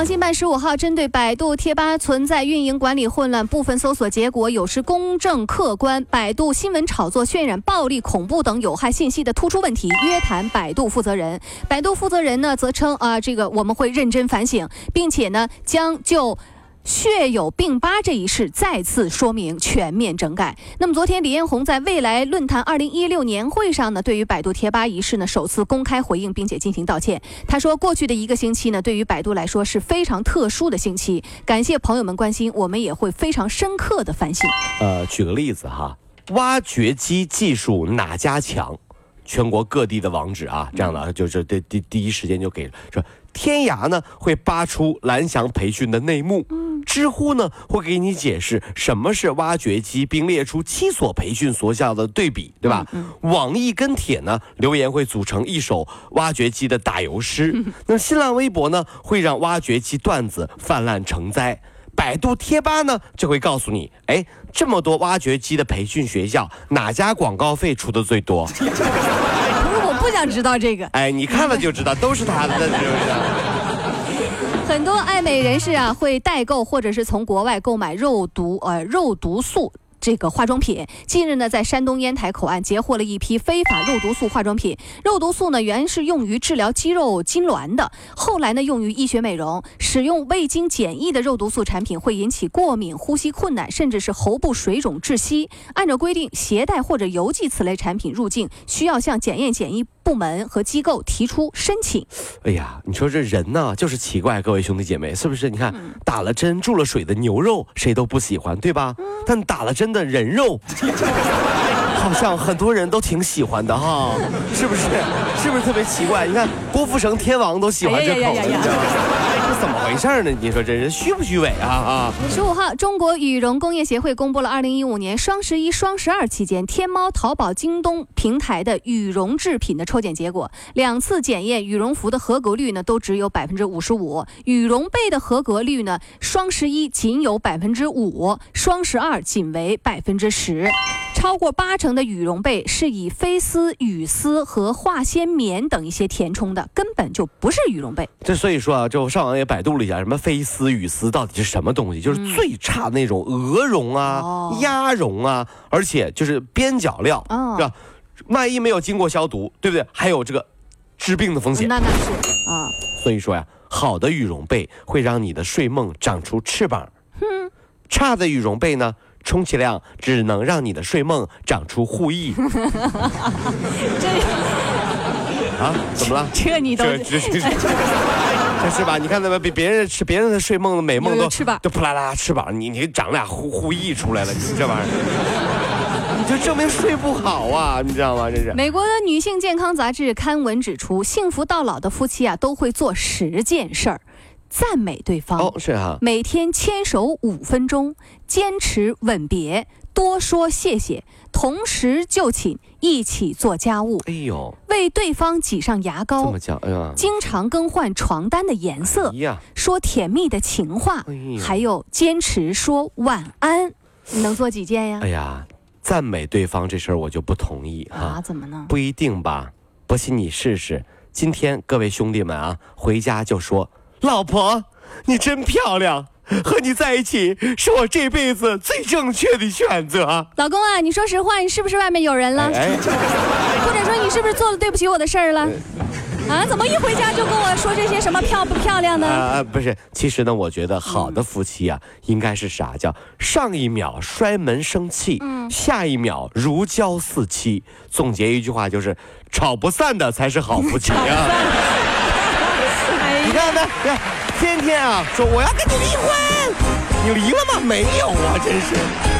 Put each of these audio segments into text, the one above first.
网信办十五号针对百度贴吧存在运营管理混乱、部分搜索结果有失公正客观、百度新闻炒作、渲染暴力、恐怖等有害信息的突出问题，约谈百度负责人。百度负责人呢，则称啊，这个我们会认真反省，并且呢，将就。血友病吧这一事再次说明全面整改。那么昨天李彦宏在未来论坛二零一六年会上呢，对于百度贴吧一事呢，首次公开回应，并且进行道歉。他说，过去的一个星期呢，对于百度来说是非常特殊的星期，感谢朋友们关心，我们也会非常深刻的反省。呃，举个例子哈，挖掘机技术哪家强？全国各地的网址啊，这样的就是第第第一时间就给说，天涯呢会扒出蓝翔培训的内幕，知乎呢会给你解释什么是挖掘机，并列出七所培训学校的对比，对吧？网易跟帖呢留言会组成一首挖掘机的打油诗，那新浪微博呢会让挖掘机段子泛滥成灾。百度贴吧呢就会告诉你，哎，这么多挖掘机的培训学校，哪家广告费出的最多？不是我不想知道这个。哎，你看了就知道，都是他的，是不是？很多爱美人士啊，会代购或者是从国外购买肉毒呃肉毒素。这个化妆品近日呢，在山东烟台口岸截获了一批非法肉毒素化妆品。肉毒素呢，原是用于治疗肌肉痉挛的，后来呢，用于医学美容。使用未经检疫的肉毒素产品会引起过敏、呼吸困难，甚至是喉部水肿窒息。按照规定，携带或者邮寄此类产品入境，需要向检验检疫部门和机构提出申请。哎呀，你说这人呢，就是奇怪，各位兄弟姐妹，是不是？你看，打了针、注了水的牛肉，谁都不喜欢，对吧？但打了针。的人肉，好像很多人都挺喜欢的哈，是不是？是不是特别奇怪？你看郭富城天王都喜欢这口，这怎么回事呢？你说这人虚不虚伪啊？啊！十五号，中国羽绒工业协会公布了二零一五年双十一、双十二期间天猫、淘宝、京东平台的羽绒制品的抽检结果，两次检验羽绒服的合格率呢都只有百分之五十五，羽绒被的合格率呢双十一仅有百分之五，双十二仅为百分之十。超过八成的羽绒被是以飞丝、羽丝和化纤棉等一些填充的，根本就不是羽绒被。这所以说啊，就上网也百度了一下，什么飞丝、羽丝到底是什么东西？就是最差那种鹅绒啊、鸭绒啊，而且就是边角料，是吧？万一没有经过消毒，对不对？还有这个治病的风险。那那是啊。所以说呀，好的羽绒被会让你的睡梦长出翅膀，哼，差的羽绒被呢？充其量只能让你的睡梦长出护翼。这啊，怎么了？这你都 这是吧？你看那么比别人吃别人的睡梦美梦都翅膀，都扑啦啦翅膀，你你长俩呼呼翼出来了，你这玩意儿，你就证明睡不好啊，你知道吗？这是美国的女性健康杂志刊文指出，幸福到老的夫妻啊，都会做十件事儿。赞美对方哦，是哈。每天牵手五分钟，坚持吻别，多说谢谢，同时就寝，一起做家务。哎呦，为对方挤上牙膏。这么讲，哎呀，经常更换床单的颜色。呀，说甜蜜的情话。还有坚持说晚安。你能做几件呀？哎呀，赞美对方这事儿我就不同意啊。怎么呢？不一定吧？不信你试试。今天各位兄弟们啊，回家就说。老婆，你真漂亮，和你在一起是我这辈子最正确的选择。老公啊，你说实话，你是不是外面有人了？或者说你是不是做了对不起我的事儿了？啊，怎么一回家就跟我说这些什么漂不漂亮呢？啊，不是，其实呢，我觉得好的夫妻啊，应该是啥？叫上一秒摔门生气，嗯，下一秒如胶似漆。总结一句话就是，吵不散的才是好夫妻啊。你看看，看，天天啊说我要跟你离婚，你离了吗？没有啊，真是。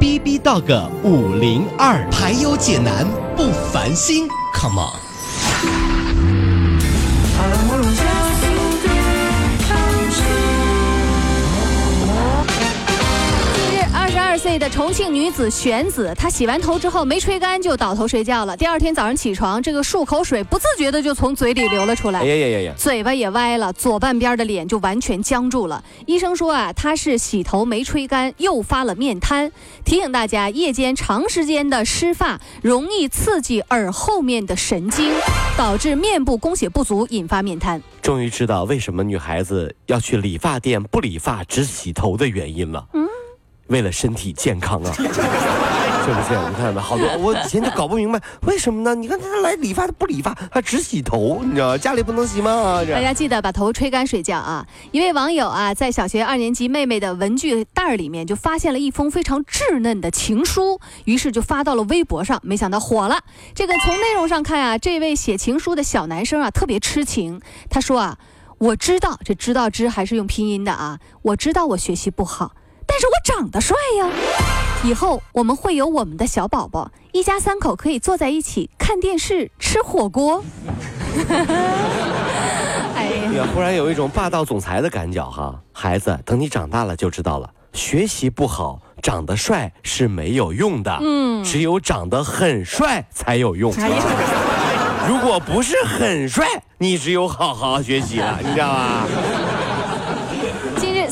B B Dog 五零二，排忧解难不烦心，Come on。岁的重庆女子玄子，她洗完头之后没吹干就倒头睡觉了。第二天早上起床，这个漱口水不自觉的就从嘴里流了出来哎。呀呀呀呀！嘴巴也歪了，左半边的脸就完全僵住了。医生说啊，她是洗头没吹干，诱发了面瘫。提醒大家，夜间长时间的湿发容易刺激耳后面的神经，导致面部供血不足，引发面瘫。终于知道为什么女孩子要去理发店不理发只洗头的原因了。嗯，为了身体健康啊，是不是？你看吧，好多我以前就搞不明白为什么呢？你看他来理发他不理发，他只洗头，你知道家里不能洗吗？大家记得把头吹干睡觉啊！一位网友啊，在小学二年级妹妹的文具袋儿里面就发现了一封非常稚嫩的情书，于是就发到了微博上，没想到火了。这个从内容上看啊，这位写情书的小男生啊特别痴情。他说啊，我知道这知道知还是用拼音的啊，我知道我学习不好，但是我长得帅呀。以后我们会有我们的小宝宝，一家三口可以坐在一起看电视、吃火锅。哎呀忽然有一种霸道总裁的感觉哈。孩子，等你长大了就知道了，学习不好，长得帅是没有用的。嗯，只有长得很帅才有用。哎，如果不是很帅，你只有好好学习了，你知道吗？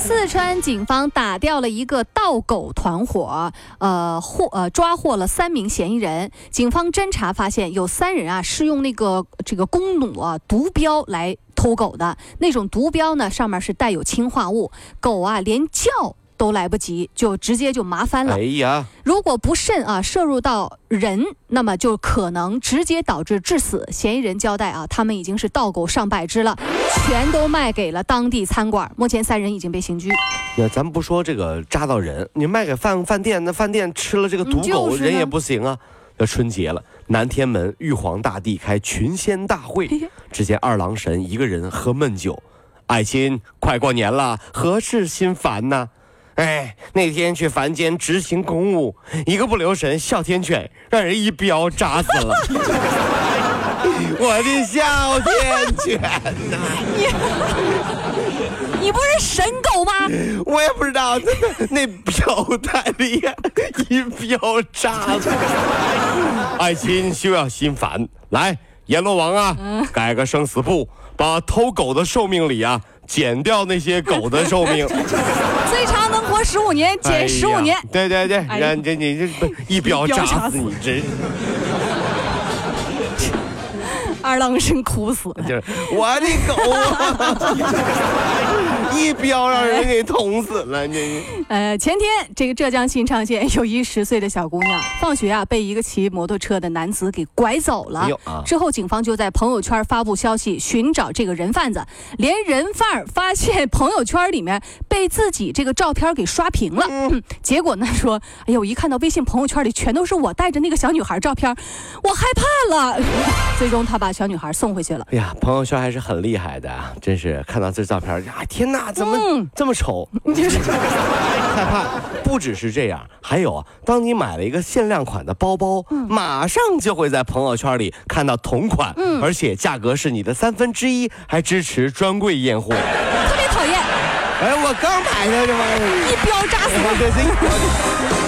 四川警方打掉了一个盗狗团伙，呃，获呃抓获了三名嫌疑人。警方侦查发现，有三人啊是用那个这个弓弩啊毒镖来偷狗的，那种毒镖呢上面是带有氰化物，狗啊连叫都来不及，就直接就麻烦了哎。呀，如果不慎啊摄入到人，那么就可能直接导致致死。嫌疑人交代啊，他们已经是盗狗上百只了，全都卖给了当地餐馆。目前三人已经被刑拘。那咱不说这个扎到人，你卖给饭饭店，那饭店吃了这个毒狗，是人也不行啊。要春节了，南天门玉皇大帝开群仙大会只见二郎神一个人喝闷酒，爱卿，快过年了，何事心烦呢？哎，那天去凡间执行公务，一个不留神，哮天犬让人一镖扎死了。我的哮天犬呐、你不是神狗吗？我也不知道，那那镖太厉害，一镖扎死。爱卿休要心烦，来，阎罗王啊，改个生死簿，把偷狗的寿命里啊减掉那些狗的寿命，活十五年，减十五年。对对对，哎你这你这不一镖一镖扎扎死死你，真二郎神哭死了。就是我的狗啊，一镖让人给捅死了，这是。呃，前天这个浙江新昌县有一十岁的小姑娘，放学啊被一个骑摩托车的男子给拐走了。之后警方就在朋友圈发布消息寻找这个人贩子，连人贩发现朋友圈里面被自己这个照片给刷屏了。嗯结果呢说，哎呦，我一看到微信朋友圈里全都是我带着那个小女孩照片，我害怕了。最终他把小女孩送回去了。哎呀，朋友圈还是很厉害的啊！真是看到这照片，啊，天哪，怎么嗯这么丑？害怕。不只是这样，还有啊，当你买了一个限量款的包包，嗯马上就会在朋友圈里看到同款，嗯而且价格是你的三分之一，还支持专柜验货。特别讨厌，哎，我刚买的这玩意儿，一镖扎死我。